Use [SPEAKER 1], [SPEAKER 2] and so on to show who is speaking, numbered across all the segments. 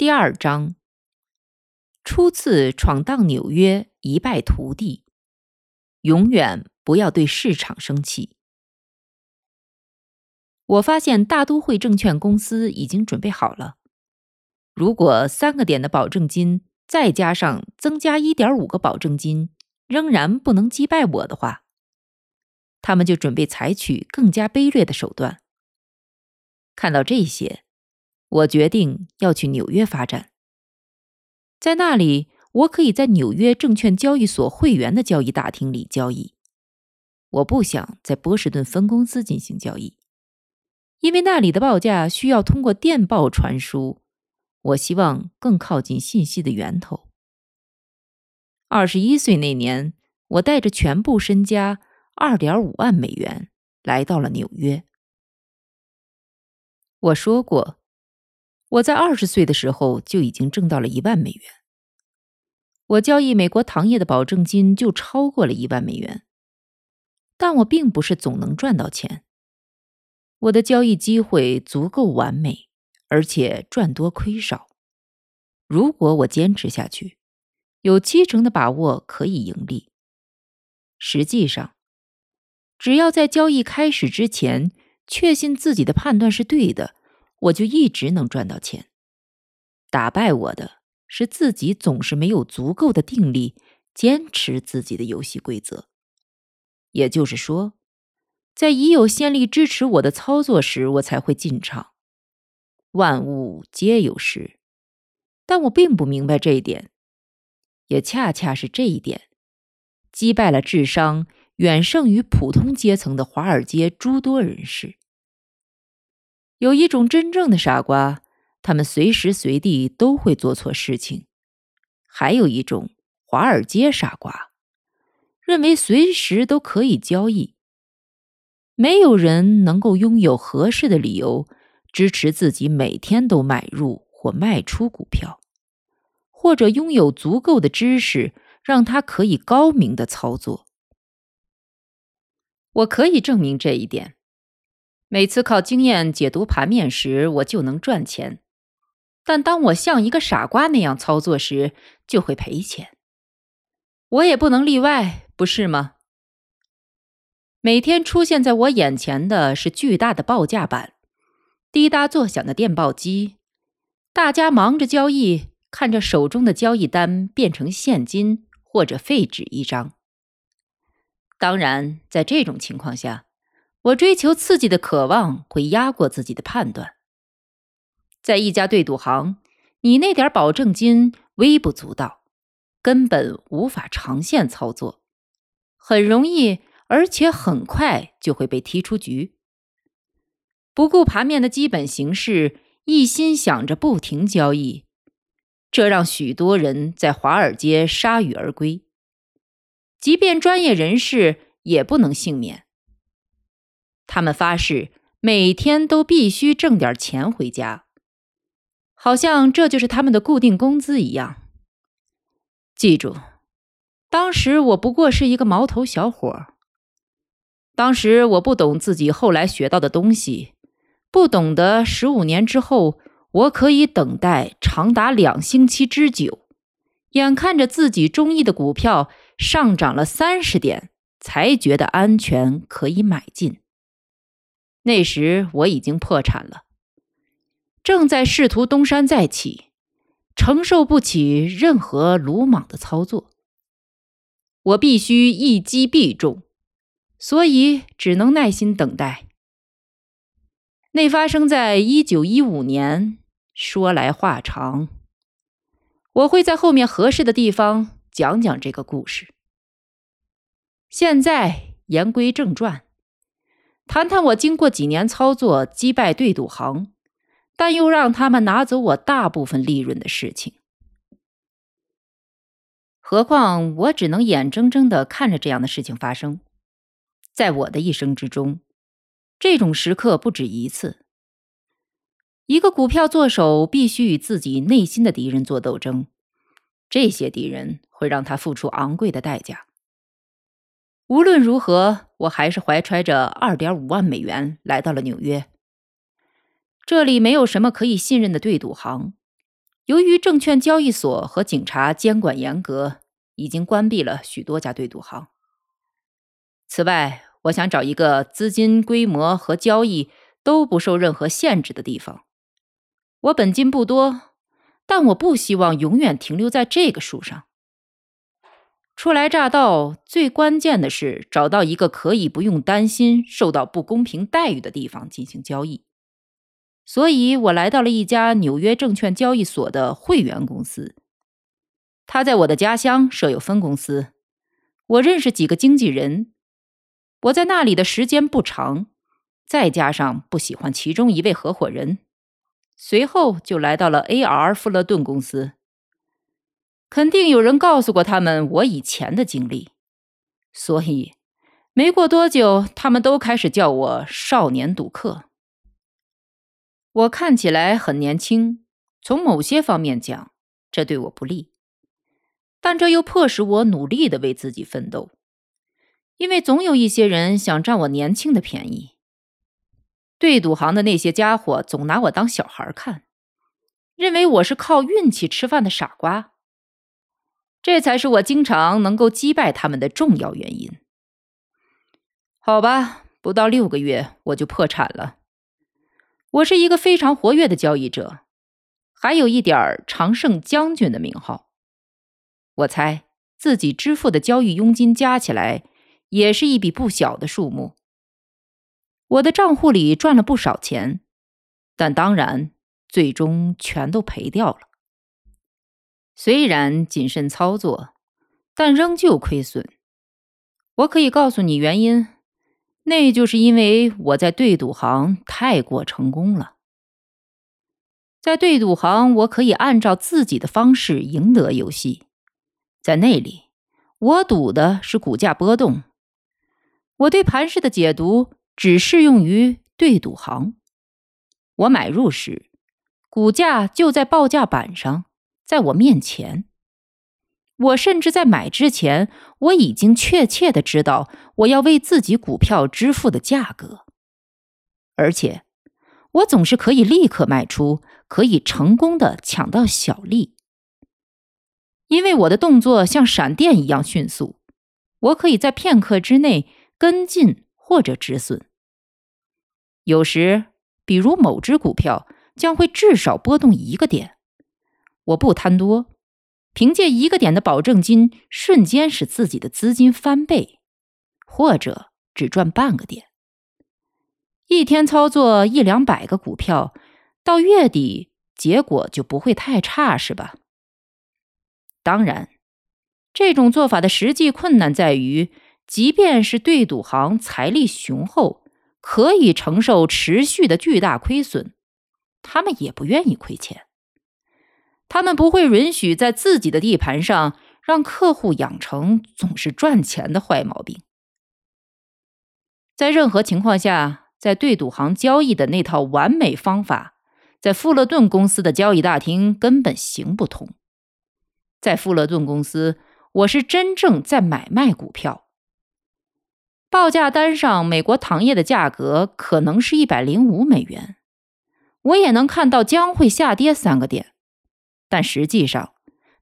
[SPEAKER 1] 第二章，初次闯荡纽约，一败涂地。永远不要对市场生气。我发现大都会证券公司已经准备好了。如果三个点的保证金再加上增加一点五个保证金，仍然不能击败我的话，他们就准备采取更加卑劣的手段。看到这些。我决定要去纽约发展，在那里，我可以在纽约证券交易所会员的交易大厅里交易。我不想在波士顿分公司进行交易，因为那里的报价需要通过电报传输。我希望更靠近信息的源头。二十一岁那年，我带着全部身家二点五万美元来到了纽约。我说过。我在二十岁的时候就已经挣到了一万美元。我交易美国糖业的保证金就超过了一万美元，但我并不是总能赚到钱。我的交易机会足够完美，而且赚多亏少。如果我坚持下去，有七成的把握可以盈利。实际上，只要在交易开始之前确信自己的判断是对的。我就一直能赚到钱。打败我的是自己总是没有足够的定力，坚持自己的游戏规则。也就是说，在已有先例支持我的操作时，我才会进场。万物皆有时，但我并不明白这一点。也恰恰是这一点，击败了智商远胜于普通阶层的华尔街诸多人士。有一种真正的傻瓜，他们随时随地都会做错事情；还有一种华尔街傻瓜，认为随时都可以交易。没有人能够拥有合适的理由支持自己每天都买入或卖出股票，或者拥有足够的知识让他可以高明的操作。我可以证明这一点。每次靠经验解读盘面时，我就能赚钱；但当我像一个傻瓜那样操作时，就会赔钱。我也不能例外，不是吗？每天出现在我眼前的是巨大的报价板、滴答作响的电报机，大家忙着交易，看着手中的交易单变成现金或者废纸一张。当然，在这种情况下。我追求刺激的渴望会压过自己的判断。在一家对赌行，你那点保证金微不足道，根本无法长线操作，很容易而且很快就会被踢出局。不顾盘面的基本形势，一心想着不停交易，这让许多人在华尔街铩羽而归，即便专业人士也不能幸免。他们发誓每天都必须挣点钱回家，好像这就是他们的固定工资一样。记住，当时我不过是一个毛头小伙。当时我不懂自己后来学到的东西，不懂得十五年之后我可以等待长达两星期之久，眼看着自己中意的股票上涨了三十点，才觉得安全可以买进。那时我已经破产了，正在试图东山再起，承受不起任何鲁莽的操作。我必须一击必中，所以只能耐心等待。那发生在一九一五年，说来话长，我会在后面合适的地方讲讲这个故事。现在言归正传。谈谈我经过几年操作击败对赌行，但又让他们拿走我大部分利润的事情。何况我只能眼睁睁的看着这样的事情发生。在我的一生之中，这种时刻不止一次。一个股票做手必须与自己内心的敌人做斗争，这些敌人会让他付出昂贵的代价。无论如何，我还是怀揣着二点五万美元来到了纽约。这里没有什么可以信任的对赌行，由于证券交易所和警察监管严格，已经关闭了许多家对赌行。此外，我想找一个资金规模和交易都不受任何限制的地方。我本金不多，但我不希望永远停留在这个数上。初来乍到，最关键的是找到一个可以不用担心受到不公平待遇的地方进行交易。所以我来到了一家纽约证券交易所的会员公司。他在我的家乡设有分公司，我认识几个经纪人。我在那里的时间不长，再加上不喜欢其中一位合伙人，随后就来到了 A.R. 富勒顿公司。肯定有人告诉过他们我以前的经历，所以没过多久，他们都开始叫我“少年赌客”。我看起来很年轻，从某些方面讲，这对我不利，但这又迫使我努力的为自己奋斗，因为总有一些人想占我年轻的便宜。对赌行的那些家伙总拿我当小孩看，认为我是靠运气吃饭的傻瓜，这才是我经常能够击败他们的重要原因。好吧，不到六个月我就破产了。我是一个非常活跃的交易者，还有一点儿常胜将军的名号。我猜自己支付的交易佣金加起来也是一笔不小的数目。我的账户里赚了不少钱，但当然最终全都赔掉了。虽然谨慎操作，但仍旧亏损。我可以告诉你原因。那就是因为我在对赌行太过成功了。在对赌行，我可以按照自己的方式赢得游戏。在那里，我赌的是股价波动。我对盘势的解读只适用于对赌行。我买入时，股价就在报价板上，在我面前。我甚至在买之前，我已经确切的知道我要为自己股票支付的价格，而且我总是可以立刻卖出，可以成功的抢到小利，因为我的动作像闪电一样迅速，我可以在片刻之内跟进或者止损。有时，比如某只股票将会至少波动一个点，我不贪多。凭借一个点的保证金，瞬间使自己的资金翻倍，或者只赚半个点。一天操作一两百个股票，到月底结果就不会太差，是吧？当然，这种做法的实际困难在于，即便是对赌行财力雄厚，可以承受持续的巨大亏损，他们也不愿意亏钱。他们不会允许在自己的地盘上让客户养成总是赚钱的坏毛病。在任何情况下，在对赌行交易的那套完美方法，在富勒顿公司的交易大厅根本行不通。在富勒顿公司，我是真正在买卖股票。报价单上美国糖业的价格可能是一百零五美元，我也能看到将会下跌三个点。但实际上，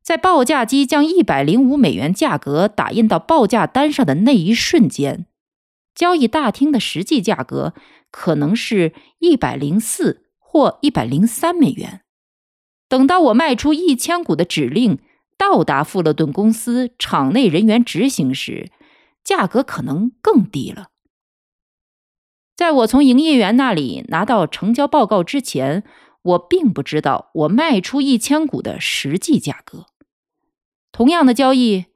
[SPEAKER 1] 在报价机将一百零五美元价格打印到报价单上的那一瞬间，交易大厅的实际价格可能是一百零四或一百零三美元。等到我卖出一千股的指令到达富勒顿公司场内人员执行时，价格可能更低了。在我从营业员那里拿到成交报告之前。我并不知道我卖出一千股的实际价格。同样的交易，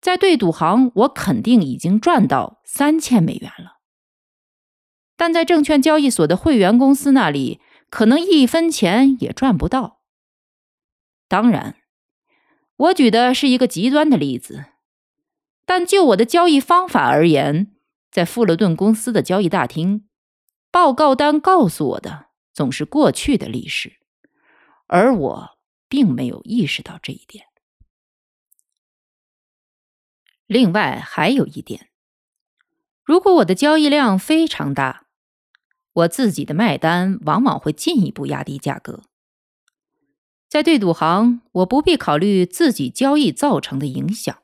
[SPEAKER 1] 在对赌行，我肯定已经赚到三千美元了。但在证券交易所的会员公司那里，可能一分钱也赚不到。当然，我举的是一个极端的例子，但就我的交易方法而言，在富勒顿公司的交易大厅，报告单告诉我的总是过去的历史，而我并没有意识到这一点。另外还有一点，如果我的交易量非常大，我自己的卖单往往会进一步压低价格。在对赌行，我不必考虑自己交易造成的影响。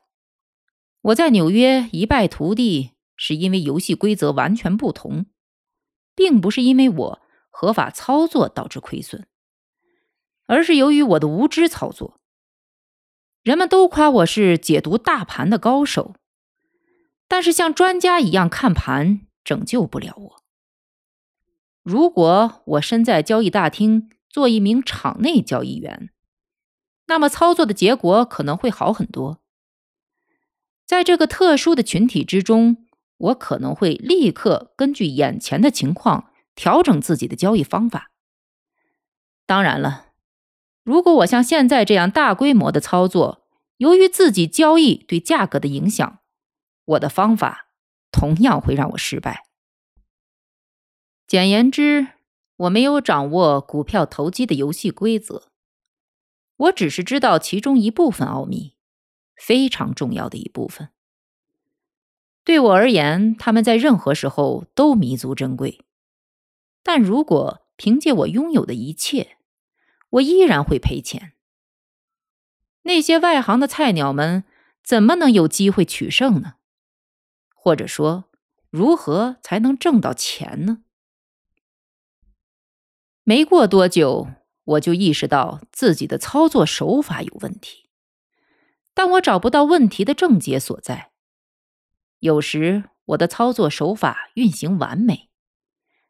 [SPEAKER 1] 我在纽约一败涂地，是因为游戏规则完全不同，并不是因为我合法操作导致亏损，而是由于我的无知操作。人们都夸我是解读大盘的高手，但是像专家一样看盘拯救不了我。如果我身在交易大厅做一名场内交易员，那么操作的结果可能会好很多。在这个特殊的群体之中，我可能会立刻根据眼前的情况调整自己的交易方法。当然了。如果我像现在这样大规模的操作，由于自己交易对价格的影响，我的方法同样会让我失败。简言之，我没有掌握股票投机的游戏规则，我只是知道其中一部分奥秘，非常重要的一部分。对我而言，他们在任何时候都弥足珍贵。但如果凭借我拥有的一切，我依然会赔钱。那些外行的菜鸟们怎么能有机会取胜呢？或者说，如何才能挣到钱呢？没过多久，我就意识到自己的操作手法有问题，但我找不到问题的症结所在。有时我的操作手法运行完美，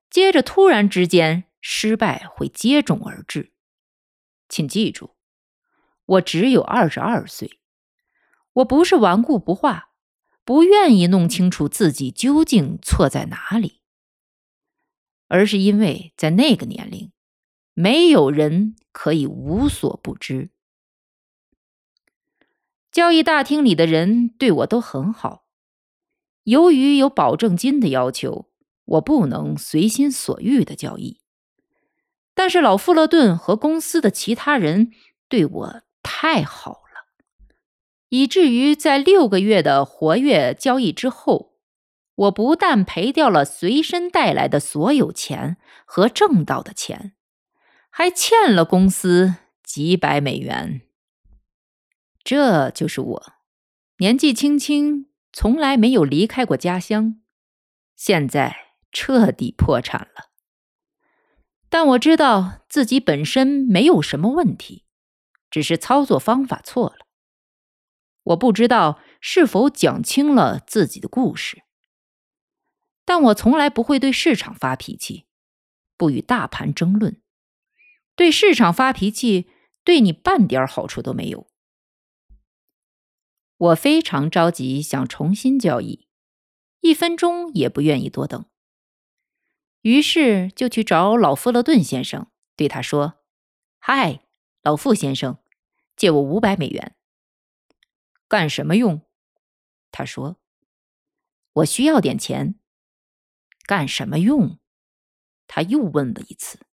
[SPEAKER 1] 接着突然之间失败会接踵而至。请记住，我只有二十二岁。我不是顽固不化，不愿意弄清楚自己究竟错在哪里，而是因为在那个年龄，没有人可以无所不知。交易大厅里的人对我都很好，由于有保证金的要求，我不能随心所欲的交易。但是老富勒顿和公司的其他人对我太好了，以至于在六个月的活跃交易之后，我不但赔掉了随身带来的所有钱和挣到的钱，还欠了公司几百美元。这就是我年纪轻轻，从来没有离开过家乡，现在彻底破产了。但我知道自己本身没有什么问题，只是操作方法错了。我不知道是否讲清了自己的故事，但我从来不会对市场发脾气，不与大盘争论。对市场发脾气，对你半点好处都没有。我非常着急，想重新交易，一分钟也不愿意多等。于是就去找老富勒顿先生，对他说：“嗨，老富先生，借我五百美元。干什么用？”他说：“我需要点钱。干什么用？”他又问了一次。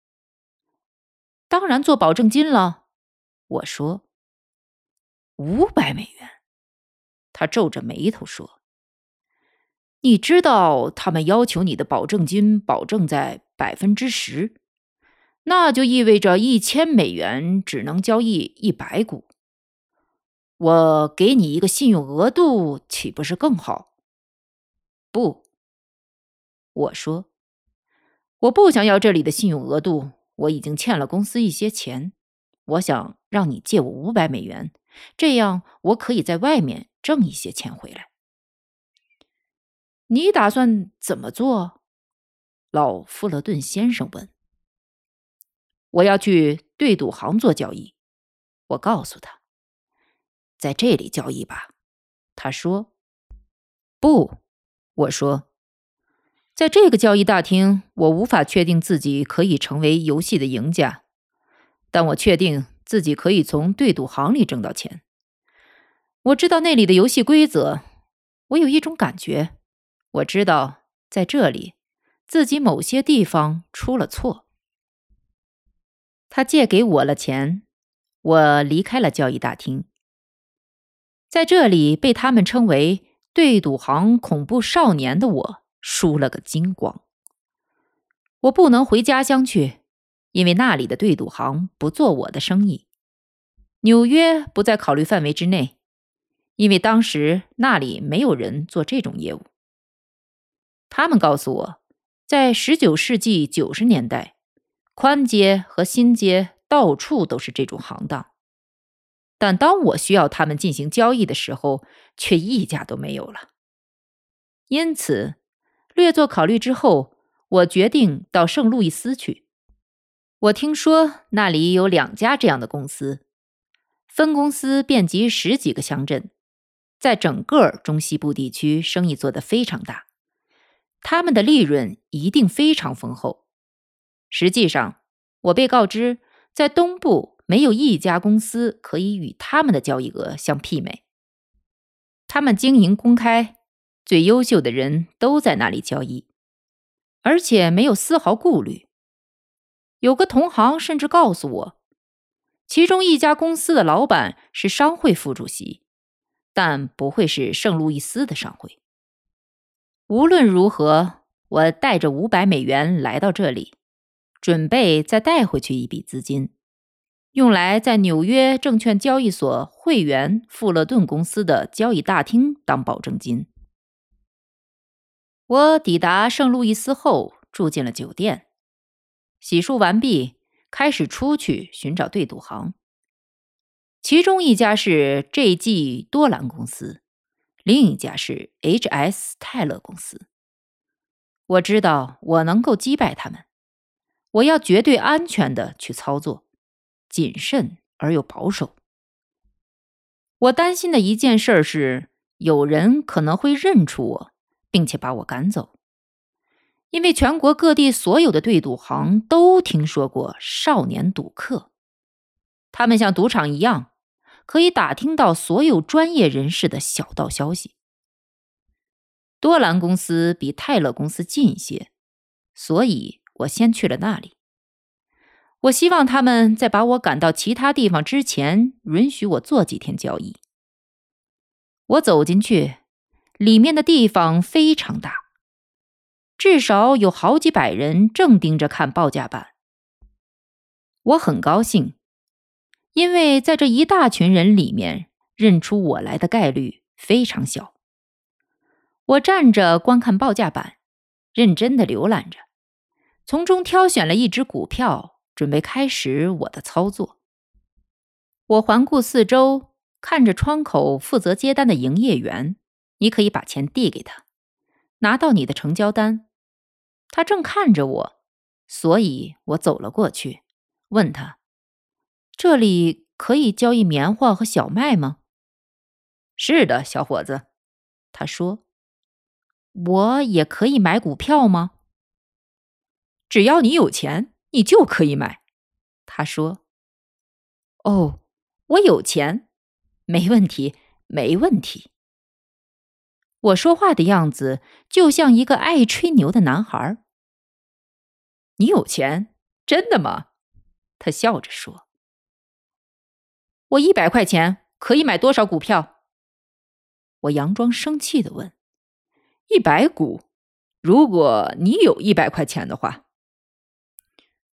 [SPEAKER 1] “当然做保证金了。”我说。“五百美元。”他皱着眉头说。你知道他们要求你的保证金保证在百分之十，那就意味着一千美元只能交易一百股。我给你一个信用额度，岂不是更好？不，我说，我不想要这里的信用额度。我已经欠了公司一些钱，我想让你借我五百美元，这样我可以在外面挣一些钱回来。你打算怎么做？老富勒顿先生问。我要去对赌行做交易。我告诉他，在这里交易吧。他说：“不。”我说：“在这个交易大厅，我无法确定自己可以成为游戏的赢家，但我确定自己可以从对赌行里挣到钱。我知道那里的游戏规则，我有一种感觉，我知道在这里自己某些地方出了错。他借给我了钱，我离开了交易大厅，在这里被他们称为“对赌行恐怖少年”的我。输了个精光。我不能回家乡去，因为那里的对赌行不做我的生意。纽约不在考虑范围之内，因为当时那里没有人做这种业务。他们告诉我，在十九世纪九十年代，宽街和新街到处都是这种行当，但当我需要他们进行交易的时候，却一家都没有了。因此。略作考虑之后，我决定到圣路易斯去。我听说那里有两家这样的公司，分公司遍及十几个乡镇，在整个中西部地区生意做得非常大，他们的利润一定非常丰厚。实际上，我被告知在东部没有一家公司可以与他们的交易额相媲美。他们经营公开。最优秀的人都在那里交易，而且没有丝毫顾虑。有个同行甚至告诉我，其中一家公司的老板是商会副主席，但不会是圣路易斯的商会。无论如何，我带着五百美元来到这里，准备再带回去一笔资金，用来在纽约证券交易所会员富勒顿公司的交易大厅当保证金。我抵达圣路易斯后，住进了酒店，洗漱完毕，开始出去寻找对赌行。其中一家是 J.G. 多兰公司，另一家是 H.S. 泰勒公司。我知道我能够击败他们。我要绝对安全的去操作，谨慎而又保守。我担心的一件事是，有人可能会认出我。并且把我赶走，因为全国各地所有的对赌行都听说过少年赌客，他们像赌场一样，可以打听到所有专业人士的小道消息。多兰公司比泰勒公司近一些，所以我先去了那里。我希望他们在把我赶到其他地方之前，允许我做几天交易。我走进去。里面的地方非常大，至少有好几百人正盯着看报价板。我很高兴，因为在这一大群人里面，认出我来的概率非常小。我站着观看报价板，认真的浏览着，从中挑选了一只股票，准备开始我的操作。我环顾四周，看着窗口负责接单的营业员。你可以把钱递给他，拿到你的成交单。他正看着我，所以我走了过去，问他：“这里可以交易棉花和小麦吗？”“是的，小伙子。”他说。“我也可以买股票吗？”“只要你有钱，你就可以买。”他说。“哦，我有钱，没问题，没问题。”我说话的样子就像一个爱吹牛的男孩。你有钱，真的吗？他笑着说。我一百块钱可以买多少股票？我佯装生气的问。一百股，如果你有一百块钱的话。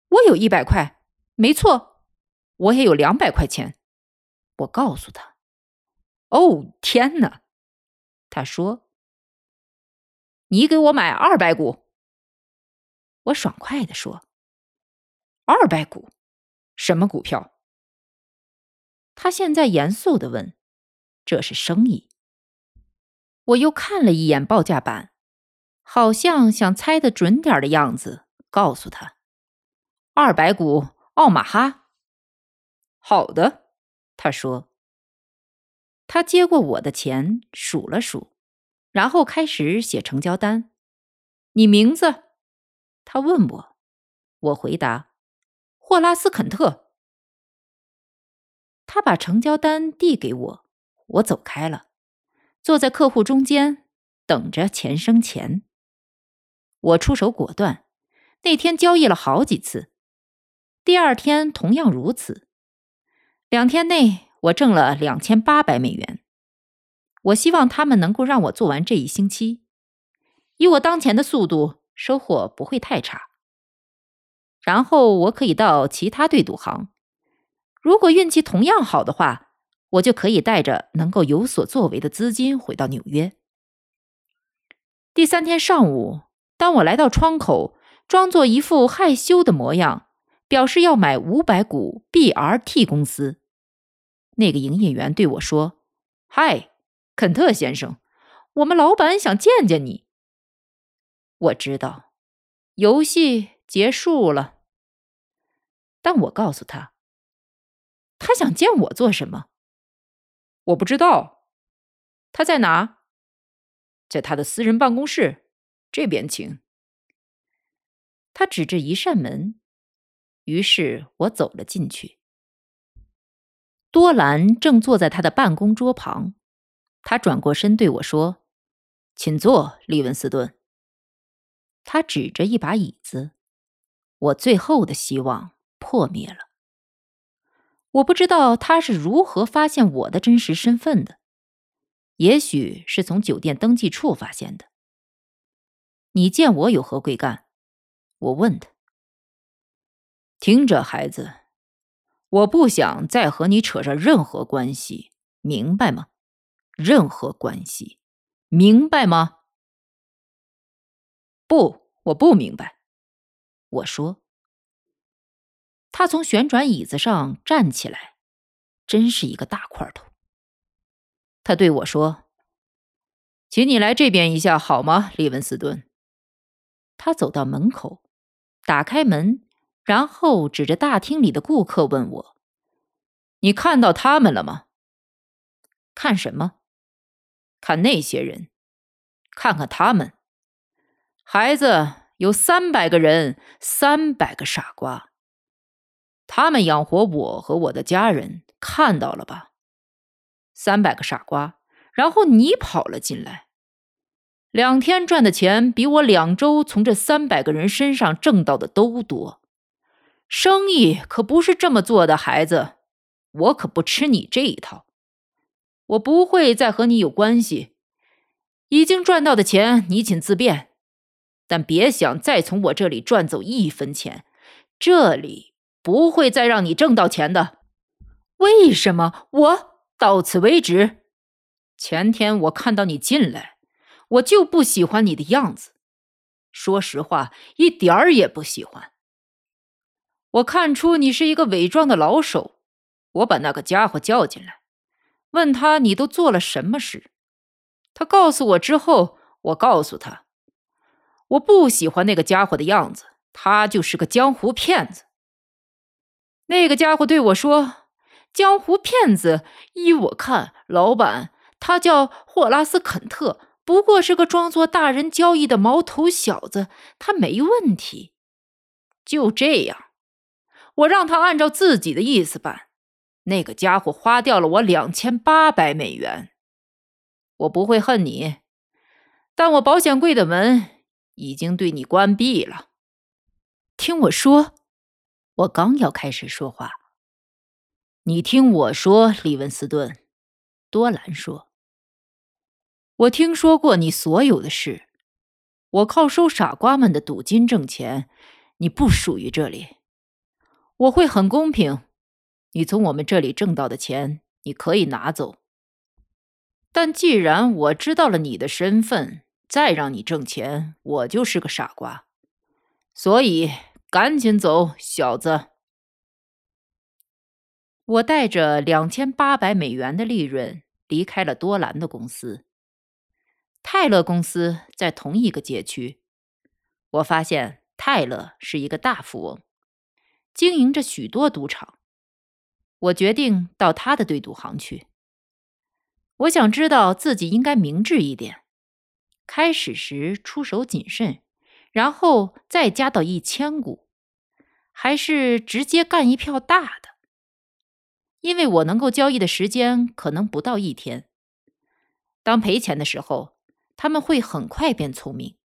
[SPEAKER 1] 我有一百块，没错，我也有两百块钱。我告诉他。哦，天哪！他说：“你给我买二百股。”我爽快的说：“二百股，什么股票？”他现在严肃的问：“这是生意。”我又看了一眼报价板，好像想猜的准点的样子，告诉他：“二百股奥马哈。”好的，他说。他接过我的钱，数了数，然后开始写成交单。你名字？他问我。我回答：霍拉斯·肯特。他把成交单递给我，我走开了，坐在客户中间等着钱生钱。我出手果断，那天交易了好几次，第二天同样如此。两天内，我挣了两千八百美元。我希望他们能够让我做完这一星期。以我当前的速度，收获不会太差。然后我可以到其他对赌行。如果运气同样好的话，我就可以带着能够有所作为的资金回到纽约。第三天上午，当我来到窗口，装作一副害羞的模样，表示要买五百股 BRT 公司，那个营业员对我说：“嗨，肯特先生，我们老板想见见你。”我知道，游戏结束了。但我告诉他，他想见我做什么？我不知道。他在哪？在他的私人办公室，这边请。他指着一扇门，于是我走了进去。多兰正坐在他的办公桌旁，他转过身对我说：“请坐，利文斯顿。”他指着一把椅子，我最后的希望破灭了。我不知道他是如何发现我的真实身份的，也许是从酒店登记处发现的。你见我有何贵干？我问他。听着，孩子，我不想再和你扯上任何关系，明白吗？任何关系，明白吗？不，我不明白。我说。他从旋转椅子上站起来，真是一个大块头。他对我说：“请你来这边一下好吗，利文斯顿？”他走到门口，打开门，然后指着大厅里的顾客问我：“你看到他们了吗？”“看什么？”“看那些人，看看他们。”孩子有三百个人，三百个傻瓜。他们养活我和我的家人，看到了吧？三百个傻瓜，然后你跑了进来，两天赚的钱比我两周从这三百个人身上挣到的都多。生意可不是这么做的，孩子，我可不吃你这一套。我不会再和你有关系。已经赚到的钱，你请自便。但别想再从我这里赚走一分钱，这里不会再让你挣到钱的。为什么？我到此为止。前天我看到你进来，我就不喜欢你的样子。说实话，一点儿也不喜欢。我看出你是一个伪装的老手。我把那个家伙叫进来，问他你都做了什么事。他告诉我之后，我告诉他。我不喜欢那个家伙的样子，他就是个江湖骗子。那个家伙对我说：“江湖骗子，依我看，老板他叫霍拉斯·肯特，不过是个装作大人交易的毛头小子，他没问题。”就这样，我让他按照自己的意思办。那个家伙花掉了我两千八百美元。我不会恨你，但我保险柜的门。已经对你关闭了。听我说，我刚要开始说话，你听我说，利文斯顿。多兰说：“我听说过你所有的事，我靠收傻瓜们的赌金挣钱。你不属于这里，我会很公平。你从我们这里挣到的钱，你可以拿走。但既然我知道了你的身份，再让你挣钱，我就是个傻瓜。所以赶紧走，小子！我带着两千八百美元的利润离开了多兰的公司。泰勒公司在同一个街区。我发现泰勒是一个大富翁，经营着许多赌场。我决定到他的对赌行去。我想知道自己应该明智一点。开始时出手谨慎，然后再加到一千股，还是直接干一票大的？因为我能够交易的时间可能不到一天。当赔钱的时候，他们会很快变聪明。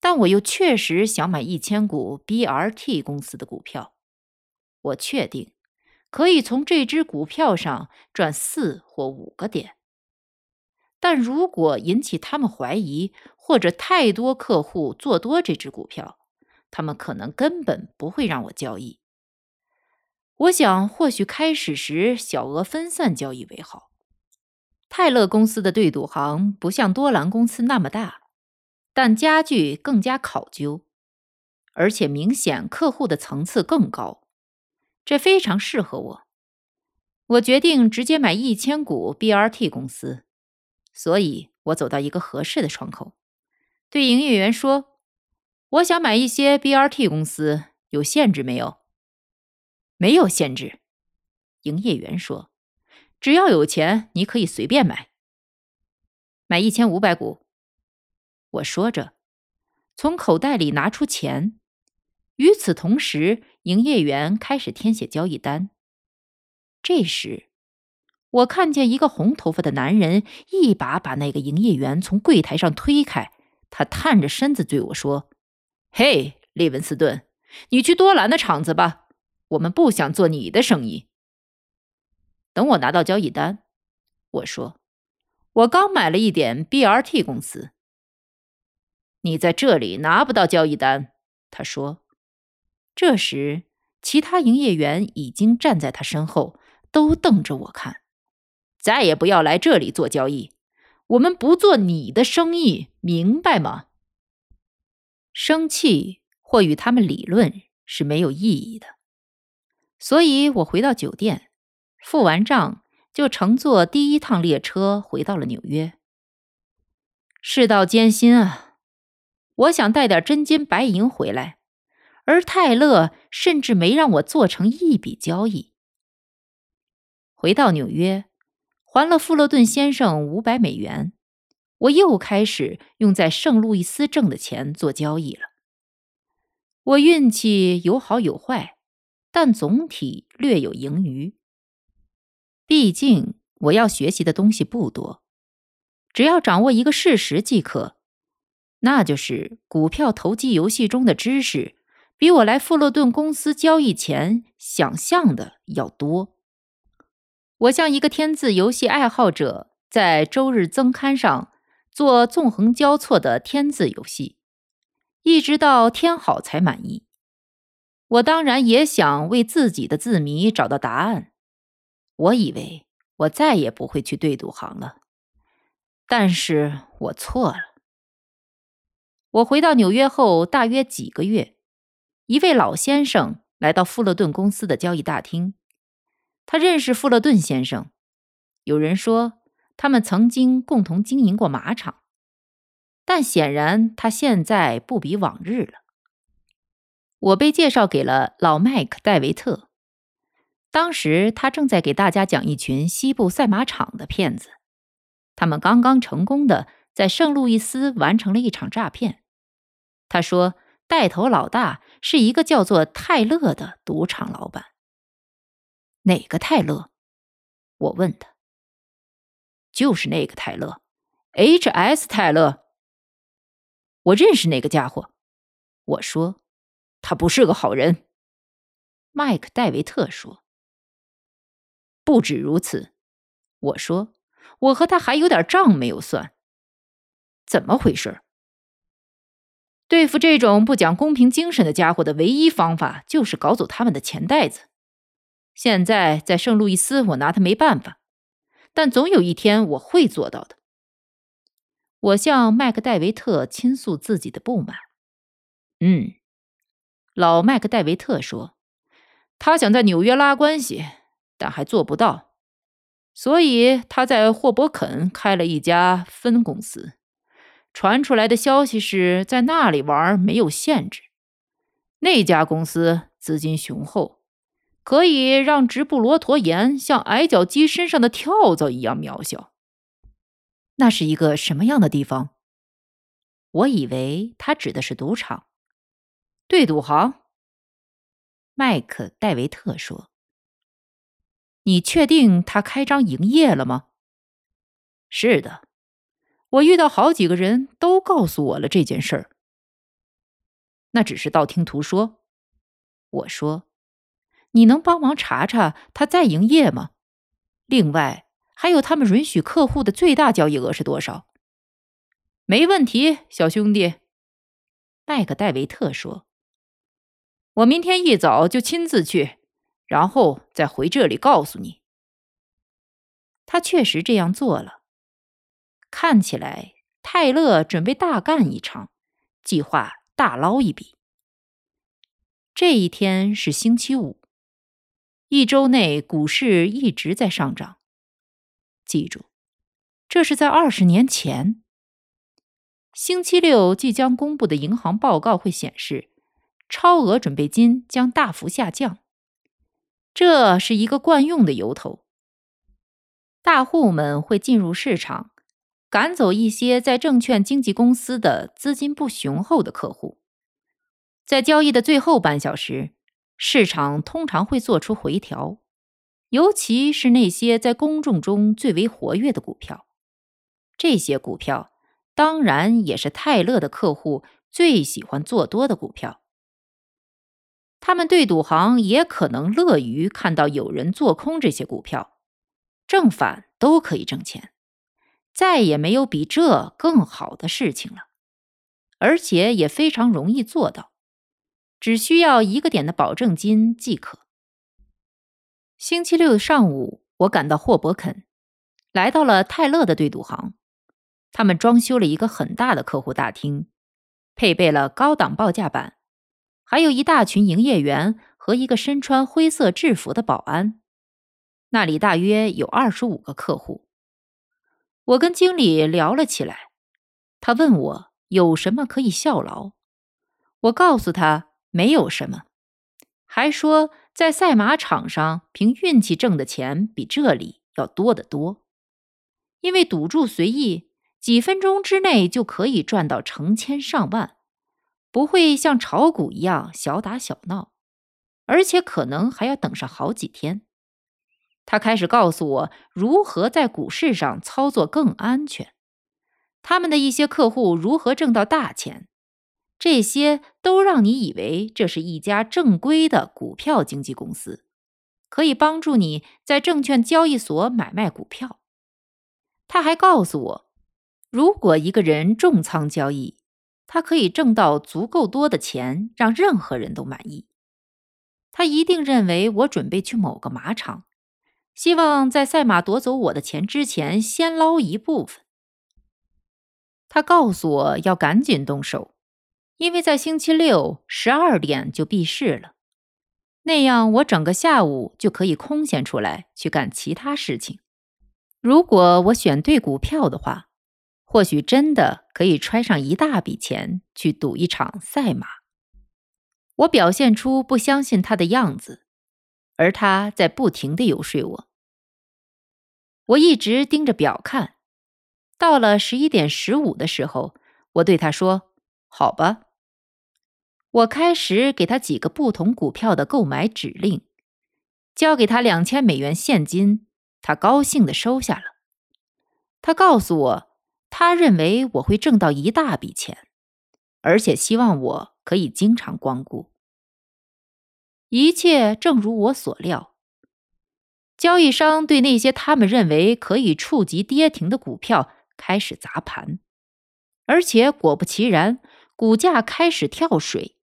[SPEAKER 1] 但我又确实想买一千股 BRT 公司的股票，我确定可以从这只股票上赚四或五个点。但如果引起他们怀疑，或者太多客户做多这只股票，他们可能根本不会让我交易。我想，或许开始时小额分散交易为好。泰勒公司的对赌行不像多兰公司那么大。但家具更加考究，而且明显客户的层次更高，这非常适合我。我决定直接买一千股 BRT 公司，所以我走到一个合适的窗口，对营业员说：“我想买一些 BRT 公司，有限制没有？”“没有限制。”营业员说，“只要有钱，你可以随便买，买一千五百股。”我说着，从口袋里拿出钱。与此同时，营业员开始填写交易单。这时，我看见一个红头发的男人一把把那个营业员从柜台上推开。他探着身子对我说：“嘿，利文斯顿，你去多兰的厂子吧，我们不想做你的生意。”等我拿到交易单，我说：“我刚买了一点 BRT 公司。”你在这里拿不到交易单，他说。这时，其他营业员已经站在他身后，都瞪着我看。再也不要来这里做交易，我们不做你的生意，明白吗？生气或与他们理论是没有意义的，所以我回到酒店，付完账就乘坐第一趟列车回到了纽约。世道艰辛啊！我想带点真金白银回来，而泰勒甚至没让我做成一笔交易。回到纽约，还了富勒顿先生五百美元，我又开始用在圣路易斯挣的钱做交易了。我运气有好有坏，但总体略有盈余。毕竟我要学习的东西不多，只要掌握一个事实即可。那就是股票投机游戏中的知识，比我来富勒顿公司交易前想象的要多。我像一个天字游戏爱好者，在周日增刊上做纵横交错的天字游戏，一直到天好才满意。我当然也想为自己的字谜找到答案。我以为我再也不会去对赌行了，但是我错了。我回到纽约后，大约几个月，一位老先生来到富勒顿公司的交易大厅。他认识富勒顿先生，有人说他们曾经共同经营过马场，但显然他现在不比往日了。我被介绍给了老麦克戴维特，当时他正在给大家讲一群西部赛马场的骗子，他们刚刚成功的在圣路易斯完成了一场诈骗。他说：“带头老大是一个叫做泰勒的赌场老板。哪个泰勒？”我问他。“就是那个泰勒，H.S. 泰勒。我认识那个家伙。”我说：“他不是个好人。”麦克戴维特说：“不止如此。”我说：“我和他还有点账没有算。怎么回事？”对付这种不讲公平精神的家伙的唯一方法，就是搞走他们的钱袋子。现在在圣路易斯，我拿他没办法，但总有一天我会做到的。我向麦克戴维特倾诉自己的不满。嗯，老麦克戴维特说，他想在纽约拉关系，但还做不到，所以他在霍伯肯开了一家分公司。传出来的消息是在那里玩没有限制，那家公司资金雄厚，可以让直布罗陀岩像矮脚鸡身上的跳蚤一样渺小。那是一个什么样的地方？我以为他指的是赌场。对赌行，麦克戴维特说：“你确定他开张营业了吗？”“是的，我遇到好几个人都告诉我了这件事儿。”“那只是道听途说。”我说：“你能帮忙查查他在营业吗？另外，还有他们允许客户的最大交易额是多少？”“没问题，小兄弟。”麦克戴维特说。我明天一早就亲自去，然后再回这里告诉你。他确实这样做了。看起来泰勒准备大干一场，计划大捞一笔。这一天是星期五，一周内股市一直在上涨。记住，这是在二十年前。星期六即将公布的银行报告会显示。超额准备金将大幅下降，这是一个惯用的由头。大户们会进入市场，赶走一些在证券经纪公司的资金不雄厚的客户。在交易的最后半小时，市场通常会做出回调，尤其是那些在公众中最为活跃的股票。这些股票当然也是泰勒的客户最喜欢做多的股票。他们对赌行也可能乐于看到有人做空这些股票，正反都可以挣钱，再也没有比这更好的事情了，而且也非常容易做到，只需要一个点的保证金即可。星期六上午，我赶到霍伯肯，来到了泰勒的对赌行，他们装修了一个很大的客户大厅，配备了高档报价板。还有一大群营业员和一个身穿灰色制服的保安，那里大约有二十五个客户。我跟经理聊了起来，他问我有什么可以效劳，我告诉他没有什么，还说在赛马场上凭运气挣的钱比这里要多得多，因为赌注随意，几分钟之内就可以赚到成千上万。不会像炒股一样小打小闹，而且可能还要等上好几天。他开始告诉我如何在股市上操作更安全，他们的一些客户如何挣到大钱，这些都让你以为这是一家正规的股票经纪公司，可以帮助你在证券交易所买卖股票。他还告诉我，如果一个人重仓交易。他可以挣到足够多的钱，让任何人都满意。他一定认为我准备去某个马场，希望在赛马夺走我的钱之前先捞一部分。他告诉我要赶紧动手，因为在星期六十二点就闭市了，那样我整个下午就可以空闲出来去干其他事情。如果我选对股票的话。或许真的可以揣上一大笔钱去赌一场赛马。我表现出不相信他的样子，而他在不停的游说我。我一直盯着表看，到了十一点十五的时候，我对他说：“好吧。”我开始给他几个不同股票的购买指令，交给他两千美元现金，他高兴的收下了。他告诉我。他认为我会挣到一大笔钱，而且希望我可以经常光顾。一切正如我所料，交易商对那些他们认为可以触及跌停的股票开始砸盘，而且果不其然，股价开始跳水。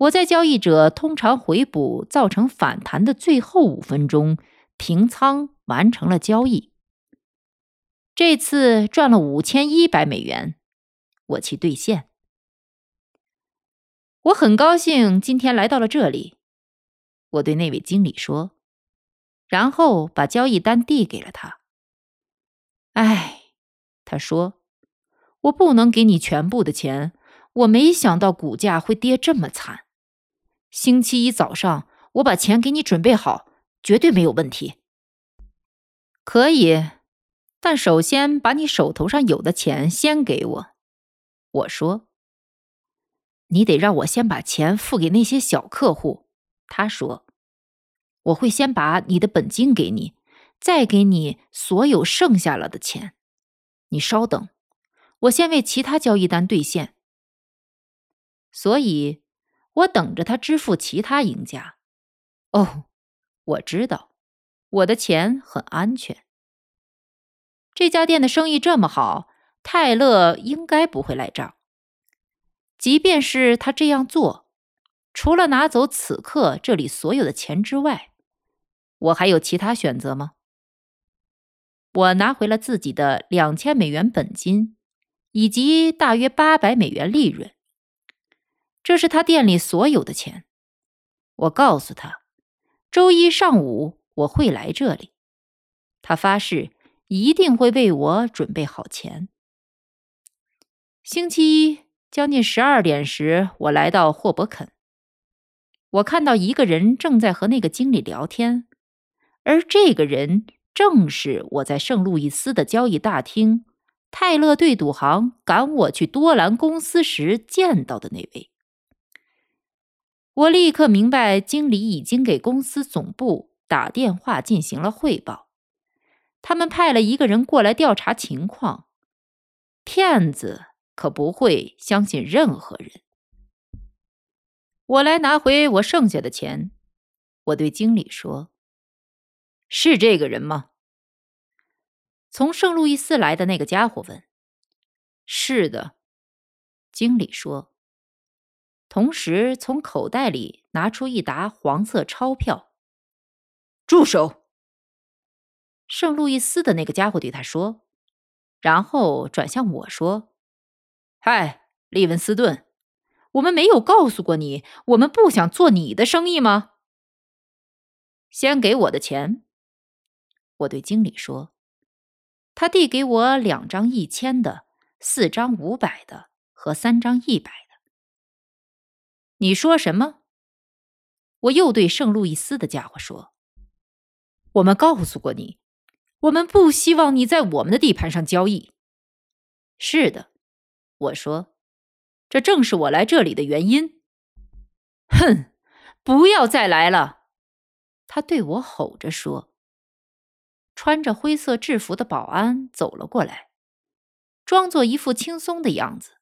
[SPEAKER 1] 我在交易者通常回补造成反弹的最后五分钟平仓，完成了交易。这次赚了五千一百美元，我去兑现。我很高兴今天来到了这里，我对那位经理说，然后把交易单递给了他。哎，他说，我不能给你全部的钱，我没想到股价会跌这么惨。星期一早上我把钱给你准备好，绝对没有问题。可以。但首先把你手头上有的钱先给我。我说：“你得让我先把钱付给那些小客户。”他说：“我会先把你的本金给你，再给你所有剩下了的钱。你稍等，我先为其他交易单兑现。”所以，我等着他支付其他赢家。哦，我知道，我的钱很安全。这家店的生意这么好，泰勒应该不会赖账。即便是他这样做，除了拿走此刻这里所有的钱之外，我还有其他选择吗？我拿回了自己的两千美元本金，以及大约八百美元利润。这是他店里所有的钱。我告诉他，周一上午我会来这里。他发誓一定会为我准备好钱。星期一将近十二点时，我来到霍伯肯。我看到一个人正在和那个经理聊天，而这个人正是我在圣路易斯的交易大厅泰勒对赌行赶我去多兰公司时见到的那位。我立刻明白，经理已经给公司总部打电话进行了汇报，他们派了一个人过来调查情况。骗子可不会相信任何人。我来拿回我剩下的钱，我对经理说：“是这个人吗？”从圣路易斯来的那个家伙问：“是的。”经理说。同时，从口袋里拿出一沓黄色钞票。住手！圣路易斯的那个家伙对他说，然后转向我说：“嗨，利文斯顿，我们没有告诉过你，我们不想做你的生意吗？先给我的钱。”我对经理说。他递给我两张一千的、四张五百的和三张一百。你说什么？我又对圣路易斯的家伙说：“我们告诉过你，我们不希望你在我们的地盘上交易。”是的，我说，这正是我来这里的原因。哼，不要再来了！他对我吼着说。穿着灰色制服的保安走了过来，装作一副轻松的样子。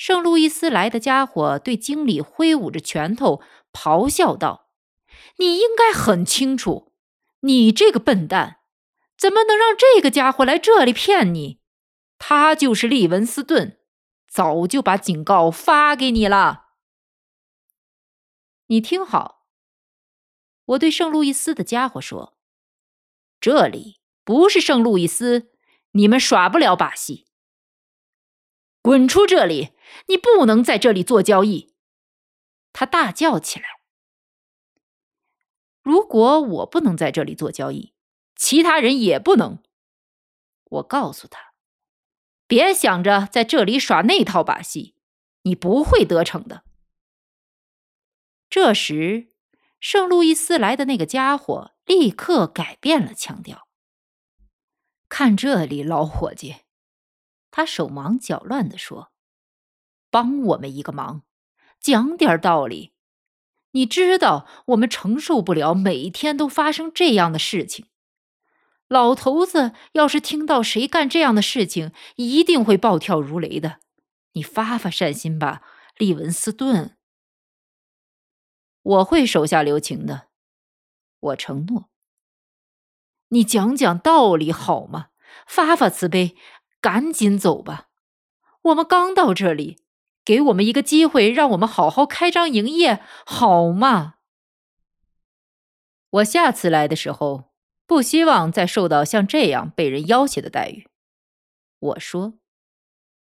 [SPEAKER 1] 圣路易斯来的家伙对经理挥舞着拳头，咆哮道：“你应该很清楚，你这个笨蛋，怎么能让这个家伙来这里骗你？他就是利文斯顿，早就把警告发给你了。你听好，我对圣路易斯的家伙说：这里不是圣路易斯，你们耍不了把戏。滚出这里！”你不能在这里做交易！他大叫起来。如果我不能在这里做交易，其他人也不能。我告诉他，别想着在这里耍那套把戏，你不会得逞的。这时，圣路易斯来的那个家伙立刻改变了腔调。看这里，老伙计，他手忙脚乱地说。帮我们一个忙，讲点道理。你知道，我们承受不了每天都发生这样的事情。老头子要是听到谁干这样的事情，一定会暴跳如雷的。你发发善心吧，利文斯顿。我会手下留情的，我承诺。你讲讲道理好吗？发发慈悲，赶紧走吧。我们刚到这里。给我们一个机会，让我们好好开张营业，好吗？我下次来的时候，不希望再受到像这样被人要挟的待遇。我说，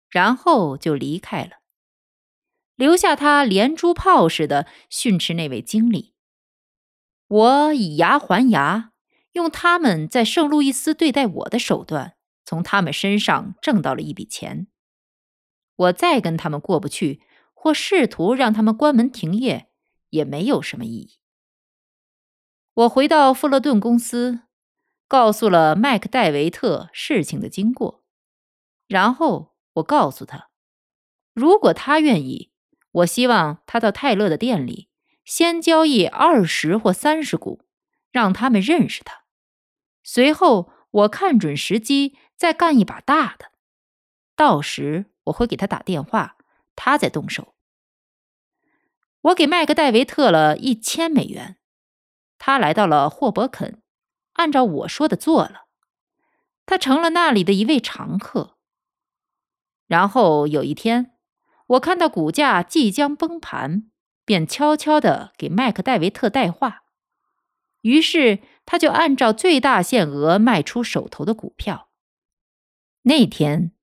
[SPEAKER 1] 然后就离开了，留下他连珠炮似的训斥那位经理。我以牙还牙，用他们在圣路易斯对待我的手段，从他们身上挣到了一笔钱。我再跟他们过不去，或试图让他们关门停业，也没有什么意义。我回到富勒顿公司，告诉了麦克戴维特事情的经过，然后我告诉他，如果他愿意，我希望他到泰勒的店里先交易二十或三十股，让他们认识他。随后我看准时机再干一把大的。到时我会给他打电话，他再动手。我给麦克戴维特了一千美元，他来到了霍伯肯，按照我说的做了，他成了那里的一位常客。然后有一天，我看到股价即将崩盘，便悄悄地给麦克戴维特带话，于是他就按照最大限额卖出手头的股票。那天，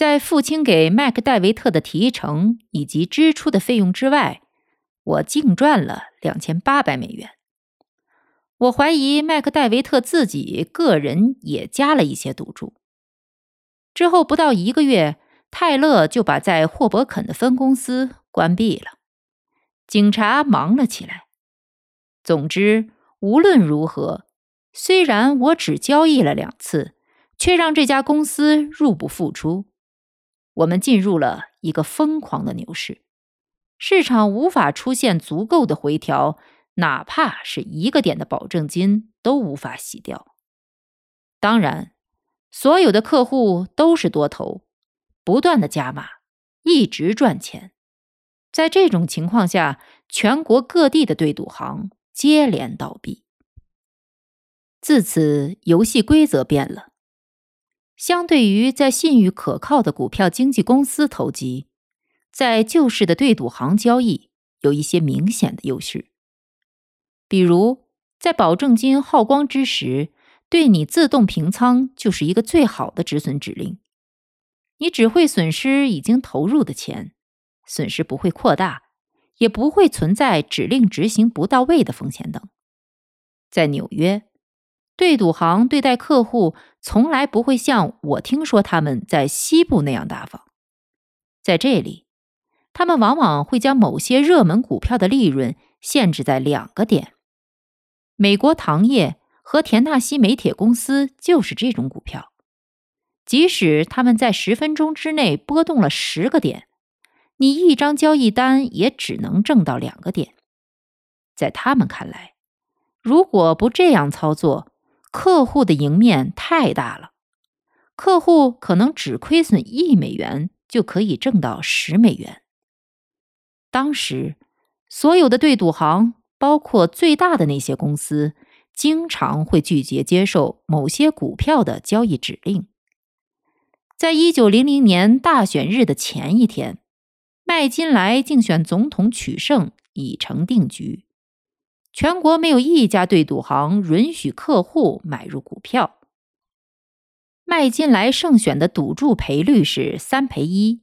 [SPEAKER 1] 在付清给麦克戴维特的提成以及支出的费用之外。我净赚了两千八百美元。我怀疑麦克戴维特自己个人也加了一些赌注。之后不到一个月，泰勒就把在霍伯肯的分公司关闭了。警察忙了起来。总之，无论如何，虽然我只交易了两次，却让这家公司入不敷出。我们进入了一个疯狂的牛市。市场无法出现足够的回调，哪怕是一个点的保证金都无法洗掉。当然，所有的客户都是多头，不断的加码，一直赚钱。在这种情况下，全国各地的对赌行接连倒闭。自此，游戏规则变了。相对于在信誉可靠的股票经纪公司投机。在旧式的对赌行交易有一些明显的优势，比如在保证金耗光之时，对你自动平仓就是一个最好的止损指令。你只会损失已经投入的钱，损失不会扩大，也不会存在指令执行不到位的风险等。在纽约，对赌行对待客户从来不会像我听说他们在西部那样大方，在这里。他们往往会将某些热门股票的利润限制在两个点。美国糖业和田纳西煤铁公司就是这种股票。即使他们在十分钟之内波动了十个点，你一张交易单也只能挣到两个点。在他们看来，如果不这样操作，客户的赢面太大了。客户可能只亏损一美元就可以挣到十美元。当时，所有的对赌行，包括最大的那些公司，经常会拒绝接受某些股票的交易指令。在一九零零年大选日的前一天，麦金莱竞选总统取胜已成定局，全国没有一家对赌行允许客户买入股票。麦金莱胜选的赌注赔率是三赔一，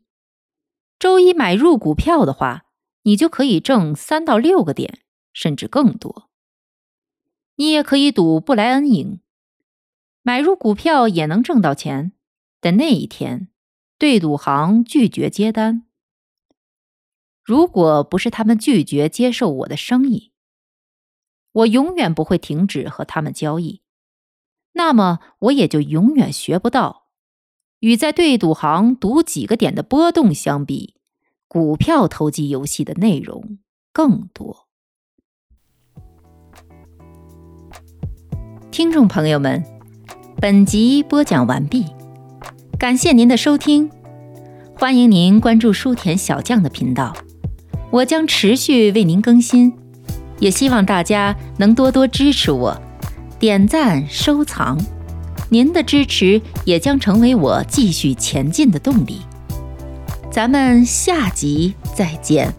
[SPEAKER 1] 周一买入股票的话。你就可以挣三到六个点，甚至更多。你也可以赌布莱恩赢，买入股票也能挣到钱。但那一天，对赌行拒绝接单。如果不是他们拒绝接受我的生意，我永远不会停止和他们交易。那么，我也就永远学不到，与在对赌行赌几个点的波动相比。股票投机游戏的内容更多。听众朋友们，本集播讲完毕，感谢您的收听，欢迎您关注书田小将的频道，我将持续为您更新，也希望大家能多多支持我，点赞收藏，您的支持也将成为我继续前进的动力。咱们下集再见。